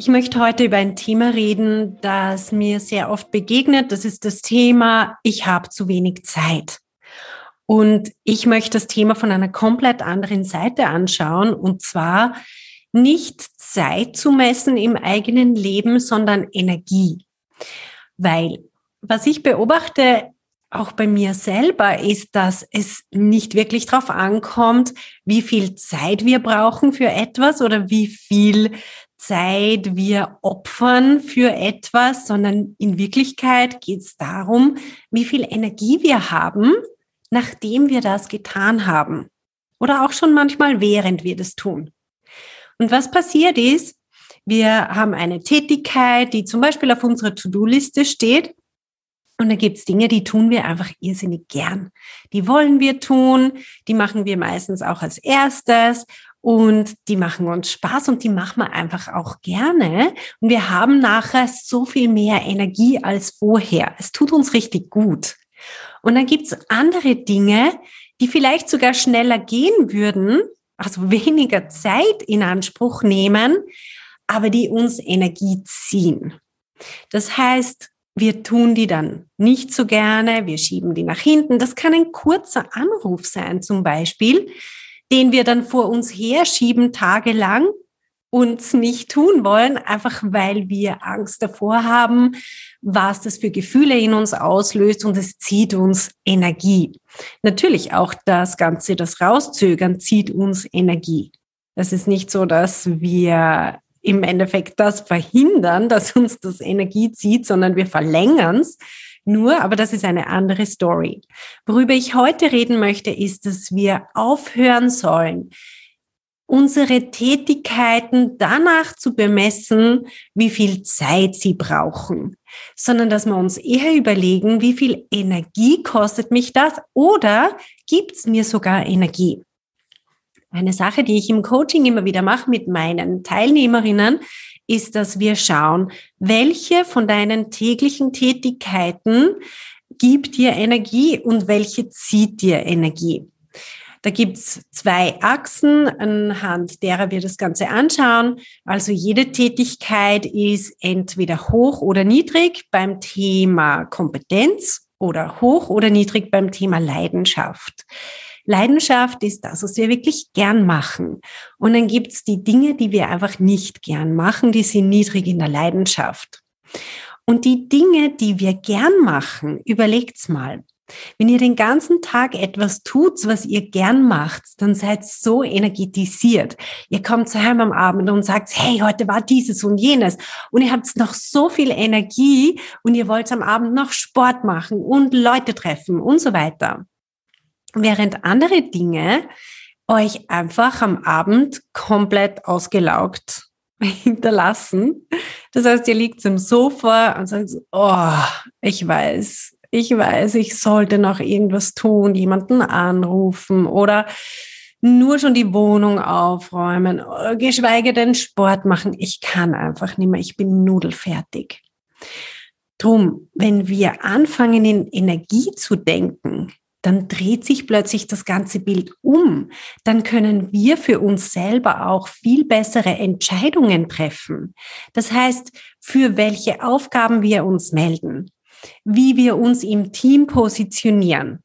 ich möchte heute über ein Thema reden, das mir sehr oft begegnet. Das ist das Thema, ich habe zu wenig Zeit. Und ich möchte das Thema von einer komplett anderen Seite anschauen, und zwar nicht Zeit zu messen im eigenen Leben, sondern Energie. Weil was ich beobachte, auch bei mir selber, ist, dass es nicht wirklich darauf ankommt, wie viel Zeit wir brauchen für etwas oder wie viel Zeit wir opfern für etwas, sondern in Wirklichkeit geht es darum, wie viel Energie wir haben, nachdem wir das getan haben. Oder auch schon manchmal, während wir das tun. Und was passiert ist, wir haben eine Tätigkeit, die zum Beispiel auf unserer To-Do-Liste steht. Und da gibt's Dinge, die tun wir einfach irrsinnig gern. Die wollen wir tun, die machen wir meistens auch als erstes und die machen uns Spaß und die machen wir einfach auch gerne. Und wir haben nachher so viel mehr Energie als vorher. Es tut uns richtig gut. Und dann gibt's andere Dinge, die vielleicht sogar schneller gehen würden, also weniger Zeit in Anspruch nehmen, aber die uns Energie ziehen. Das heißt, wir tun die dann nicht so gerne, wir schieben die nach hinten. Das kann ein kurzer Anruf sein zum Beispiel, den wir dann vor uns herschieben tagelang und nicht tun wollen, einfach weil wir Angst davor haben, was das für Gefühle in uns auslöst und es zieht uns Energie. Natürlich auch das Ganze, das Rauszögern zieht uns Energie. Das ist nicht so, dass wir im Endeffekt das verhindern, dass uns das Energie zieht, sondern wir verlängern es nur, aber das ist eine andere Story. Worüber ich heute reden möchte, ist, dass wir aufhören sollen, unsere Tätigkeiten danach zu bemessen, wie viel Zeit sie brauchen, sondern dass wir uns eher überlegen, wie viel Energie kostet mich das oder gibt es mir sogar Energie. Eine Sache, die ich im Coaching immer wieder mache mit meinen Teilnehmerinnen, ist, dass wir schauen, welche von deinen täglichen Tätigkeiten gibt dir Energie und welche zieht dir Energie. Da gibt's zwei Achsen, anhand derer wir das Ganze anschauen. Also jede Tätigkeit ist entweder hoch oder niedrig beim Thema Kompetenz oder hoch oder niedrig beim Thema Leidenschaft. Leidenschaft ist das, was wir wirklich gern machen. Und dann gibt's die Dinge, die wir einfach nicht gern machen, die sind niedrig in der Leidenschaft. Und die Dinge, die wir gern machen, überlegt's mal. Wenn ihr den ganzen Tag etwas tut, was ihr gern macht, dann seid so energetisiert. Ihr kommt zu heim am Abend und sagt, hey, heute war dieses und jenes. Und ihr habt noch so viel Energie und ihr wollt am Abend noch Sport machen und Leute treffen und so weiter. Während andere Dinge euch einfach am Abend komplett ausgelaugt hinterlassen. Das heißt, ihr liegt im Sofa und sagt, oh, ich weiß, ich weiß, ich sollte noch irgendwas tun, jemanden anrufen oder nur schon die Wohnung aufräumen, geschweige denn Sport machen. Ich kann einfach nicht mehr, ich bin nudelfertig. Drum, wenn wir anfangen, in Energie zu denken, dann dreht sich plötzlich das ganze Bild um. Dann können wir für uns selber auch viel bessere Entscheidungen treffen. Das heißt, für welche Aufgaben wir uns melden, wie wir uns im Team positionieren.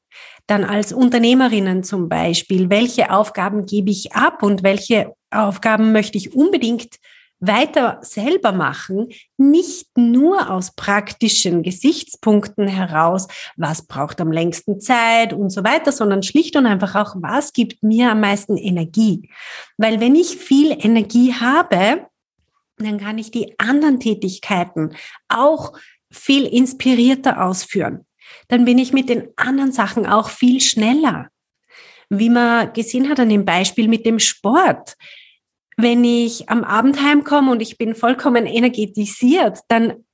Dann als Unternehmerinnen zum Beispiel, welche Aufgaben gebe ich ab und welche Aufgaben möchte ich unbedingt weiter selber machen, nicht nur aus praktischen Gesichtspunkten heraus, was braucht am längsten Zeit und so weiter, sondern schlicht und einfach auch, was gibt mir am meisten Energie. Weil wenn ich viel Energie habe, dann kann ich die anderen Tätigkeiten auch viel inspirierter ausführen. Dann bin ich mit den anderen Sachen auch viel schneller. Wie man gesehen hat an dem Beispiel mit dem Sport wenn ich am Abend heimkomme und ich bin vollkommen energetisiert, dann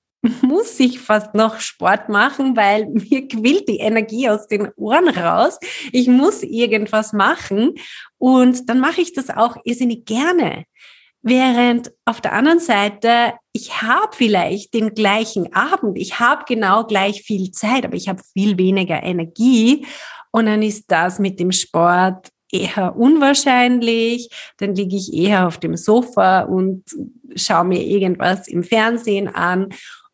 muss ich fast noch Sport machen, weil mir quillt die Energie aus den Ohren raus. Ich muss irgendwas machen und dann mache ich das auch irrsinnig gerne. Während auf der anderen Seite, ich habe vielleicht den gleichen Abend, ich habe genau gleich viel Zeit, aber ich habe viel weniger Energie und dann ist das mit dem Sport eher unwahrscheinlich. Dann liege ich eher auf dem Sofa und schaue mir irgendwas im Fernsehen an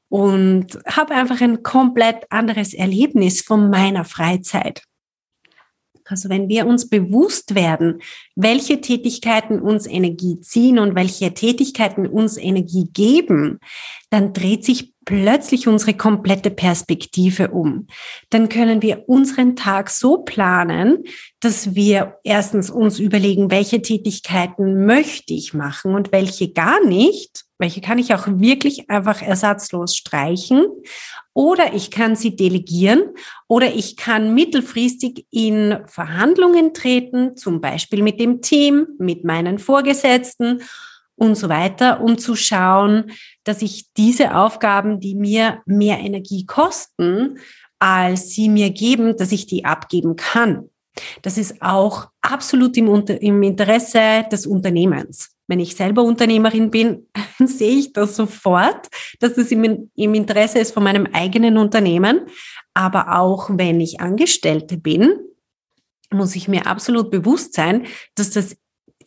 und habe einfach ein komplett anderes Erlebnis von meiner Freizeit. Also wenn wir uns bewusst werden, welche Tätigkeiten uns Energie ziehen und welche Tätigkeiten uns Energie geben, dann dreht sich plötzlich unsere komplette Perspektive um. Dann können wir unseren Tag so planen, dass wir erstens uns überlegen, welche Tätigkeiten möchte ich machen und welche gar nicht. Welche kann ich auch wirklich einfach ersatzlos streichen oder ich kann sie delegieren oder ich kann mittelfristig in Verhandlungen treten, zum Beispiel mit dem Team, mit meinen Vorgesetzten und so weiter, um zu schauen, dass ich diese Aufgaben, die mir mehr Energie kosten, als sie mir geben, dass ich die abgeben kann. Das ist auch absolut im, im Interesse des Unternehmens wenn ich selber Unternehmerin bin, sehe ich das sofort, dass es im, im Interesse ist von meinem eigenen Unternehmen. Aber auch wenn ich Angestellte bin, muss ich mir absolut bewusst sein, dass das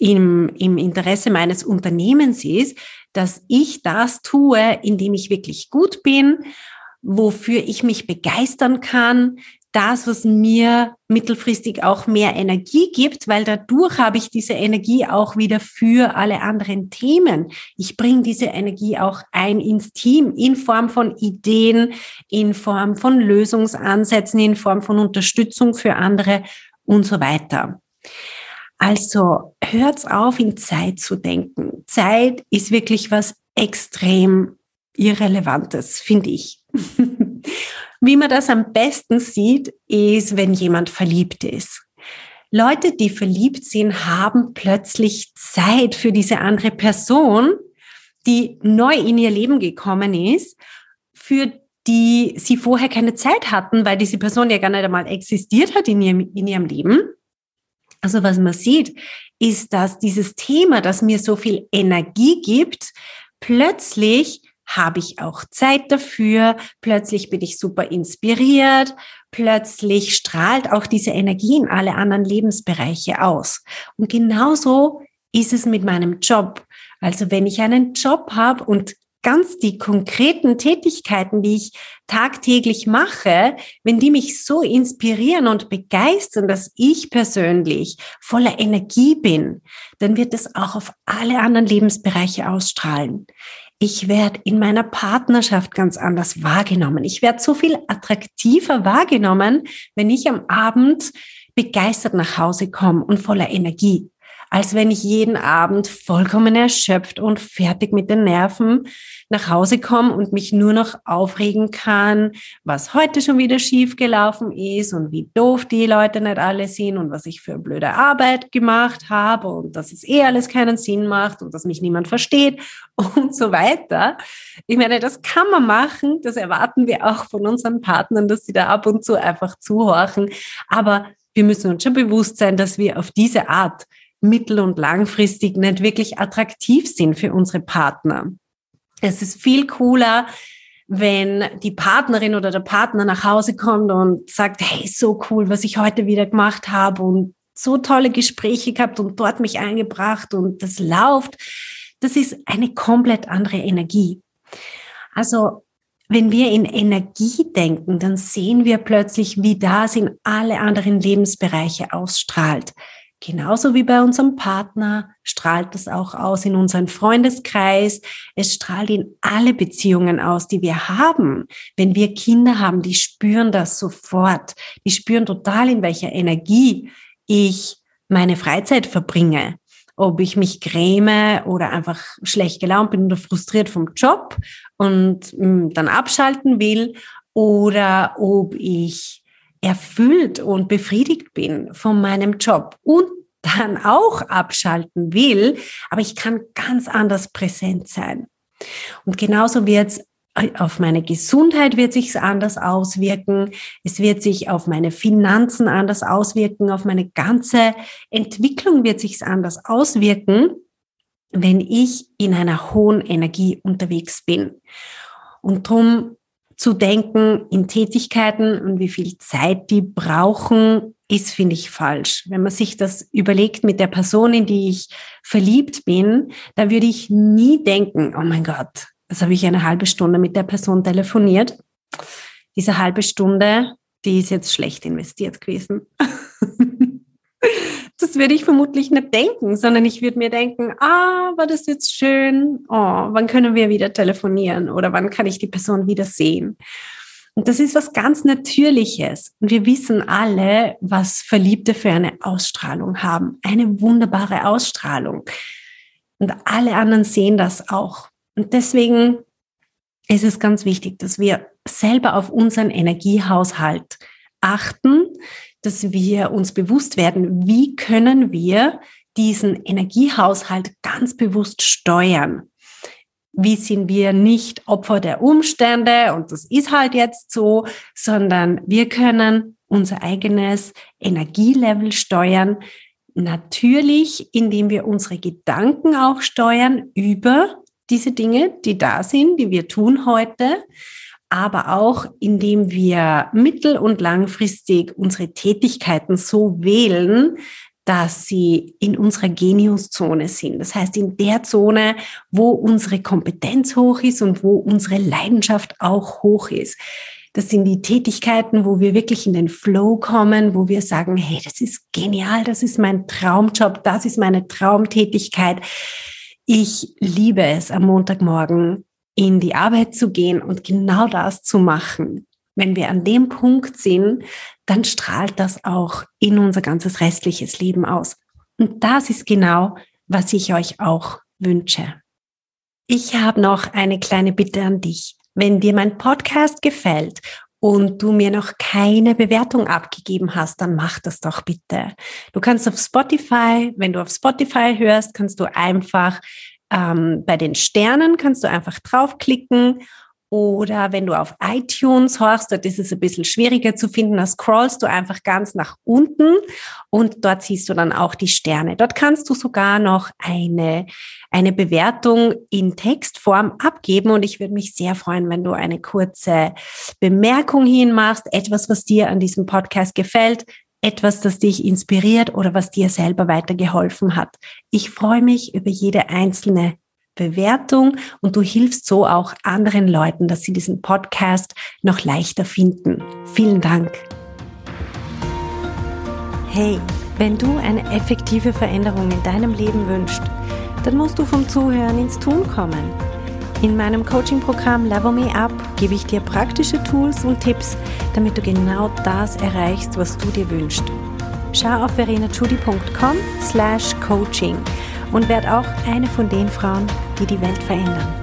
im, im Interesse meines Unternehmens ist, dass ich das tue, indem ich wirklich gut bin, wofür ich mich begeistern kann, das, was mir mittelfristig auch mehr Energie gibt, weil dadurch habe ich diese Energie auch wieder für alle anderen Themen. Ich bringe diese Energie auch ein ins Team in Form von Ideen, in Form von Lösungsansätzen, in Form von Unterstützung für andere und so weiter. Also hört's auf, in Zeit zu denken. Zeit ist wirklich was extrem Irrelevantes, finde ich. Wie man das am besten sieht, ist, wenn jemand verliebt ist. Leute, die verliebt sind, haben plötzlich Zeit für diese andere Person, die neu in ihr Leben gekommen ist, für die sie vorher keine Zeit hatten, weil diese Person ja gar nicht einmal existiert hat in ihrem, in ihrem Leben. Also was man sieht, ist, dass dieses Thema, das mir so viel Energie gibt, plötzlich habe ich auch Zeit dafür, plötzlich bin ich super inspiriert, plötzlich strahlt auch diese Energie in alle anderen Lebensbereiche aus. Und genauso ist es mit meinem Job. Also wenn ich einen Job habe und ganz die konkreten Tätigkeiten, die ich tagtäglich mache, wenn die mich so inspirieren und begeistern, dass ich persönlich voller Energie bin, dann wird es auch auf alle anderen Lebensbereiche ausstrahlen ich werde in meiner Partnerschaft ganz anders wahrgenommen. Ich werde so viel attraktiver wahrgenommen, wenn ich am Abend begeistert nach Hause komme und voller Energie als wenn ich jeden Abend vollkommen erschöpft und fertig mit den Nerven nach Hause komme und mich nur noch aufregen kann, was heute schon wieder schief gelaufen ist und wie doof die Leute nicht alle sind und was ich für blöde Arbeit gemacht habe und dass es eh alles keinen Sinn macht und dass mich niemand versteht und so weiter. Ich meine, das kann man machen, das erwarten wir auch von unseren Partnern, dass sie da ab und zu einfach zuhorchen, aber wir müssen uns schon bewusst sein, dass wir auf diese Art mittel- und langfristig nicht wirklich attraktiv sind für unsere Partner. Es ist viel cooler, wenn die Partnerin oder der Partner nach Hause kommt und sagt, hey, so cool, was ich heute wieder gemacht habe und so tolle Gespräche gehabt und dort mich eingebracht und das läuft. Das ist eine komplett andere Energie. Also wenn wir in Energie denken, dann sehen wir plötzlich, wie das in alle anderen Lebensbereiche ausstrahlt. Genauso wie bei unserem Partner strahlt das auch aus in unseren Freundeskreis. Es strahlt in alle Beziehungen aus, die wir haben. Wenn wir Kinder haben, die spüren das sofort. Die spüren total, in welcher Energie ich meine Freizeit verbringe. Ob ich mich gräme oder einfach schlecht gelaunt bin oder frustriert vom Job und mm, dann abschalten will oder ob ich erfüllt und befriedigt bin von meinem Job und dann auch abschalten will, aber ich kann ganz anders präsent sein. Und genauso wird es auf meine Gesundheit wird sich anders auswirken. Es wird sich auf meine Finanzen anders auswirken. Auf meine ganze Entwicklung wird sich anders auswirken, wenn ich in einer hohen Energie unterwegs bin. Und darum zu denken in Tätigkeiten und wie viel Zeit die brauchen, ist, finde ich, falsch. Wenn man sich das überlegt mit der Person, in die ich verliebt bin, da würde ich nie denken, oh mein Gott, also habe ich eine halbe Stunde mit der Person telefoniert. Diese halbe Stunde, die ist jetzt schlecht investiert gewesen. das würde ich vermutlich nicht denken, sondern ich würde mir denken, ah, war das jetzt schön? Oh, wann können wir wieder telefonieren oder wann kann ich die Person wieder sehen? Und das ist was ganz Natürliches. Und wir wissen alle, was Verliebte für eine Ausstrahlung haben. Eine wunderbare Ausstrahlung. Und alle anderen sehen das auch. Und deswegen ist es ganz wichtig, dass wir selber auf unseren Energiehaushalt achten, dass wir uns bewusst werden, wie können wir diesen Energiehaushalt ganz bewusst steuern. Wie sind wir nicht Opfer der Umstände und das ist halt jetzt so, sondern wir können unser eigenes Energielevel steuern, natürlich indem wir unsere Gedanken auch steuern über diese Dinge, die da sind, die wir tun heute, aber auch indem wir mittel- und langfristig unsere Tätigkeiten so wählen, dass sie in unserer Geniuszone sind. Das heißt, in der Zone, wo unsere Kompetenz hoch ist und wo unsere Leidenschaft auch hoch ist. Das sind die Tätigkeiten, wo wir wirklich in den Flow kommen, wo wir sagen, hey, das ist genial, das ist mein Traumjob, das ist meine Traumtätigkeit. Ich liebe es, am Montagmorgen in die Arbeit zu gehen und genau das zu machen. Wenn wir an dem Punkt sind, dann strahlt das auch in unser ganzes restliches Leben aus. Und das ist genau, was ich euch auch wünsche. Ich habe noch eine kleine Bitte an dich. Wenn dir mein Podcast gefällt und du mir noch keine Bewertung abgegeben hast, dann mach das doch bitte. Du kannst auf Spotify, wenn du auf Spotify hörst, kannst du einfach ähm, bei den Sternen kannst du einfach draufklicken oder wenn du auf iTunes horchst, dort ist es ein bisschen schwieriger zu finden, da scrollst du einfach ganz nach unten und dort siehst du dann auch die Sterne. Dort kannst du sogar noch eine, eine Bewertung in Textform abgeben und ich würde mich sehr freuen, wenn du eine kurze Bemerkung hinmachst, etwas, was dir an diesem Podcast gefällt, etwas, das dich inspiriert oder was dir selber weitergeholfen hat. Ich freue mich über jede einzelne Bewertung und du hilfst so auch anderen Leuten, dass sie diesen Podcast noch leichter finden. Vielen Dank. Hey, wenn du eine effektive Veränderung in deinem Leben wünschst, dann musst du vom Zuhören ins Tun kommen. In meinem Coaching-Programm Level Me Up gebe ich dir praktische Tools und Tipps, damit du genau das erreichst, was du dir wünschst. Schau auf verenachudi.com slash coaching und werd auch eine von den Frauen, die die Welt verändern.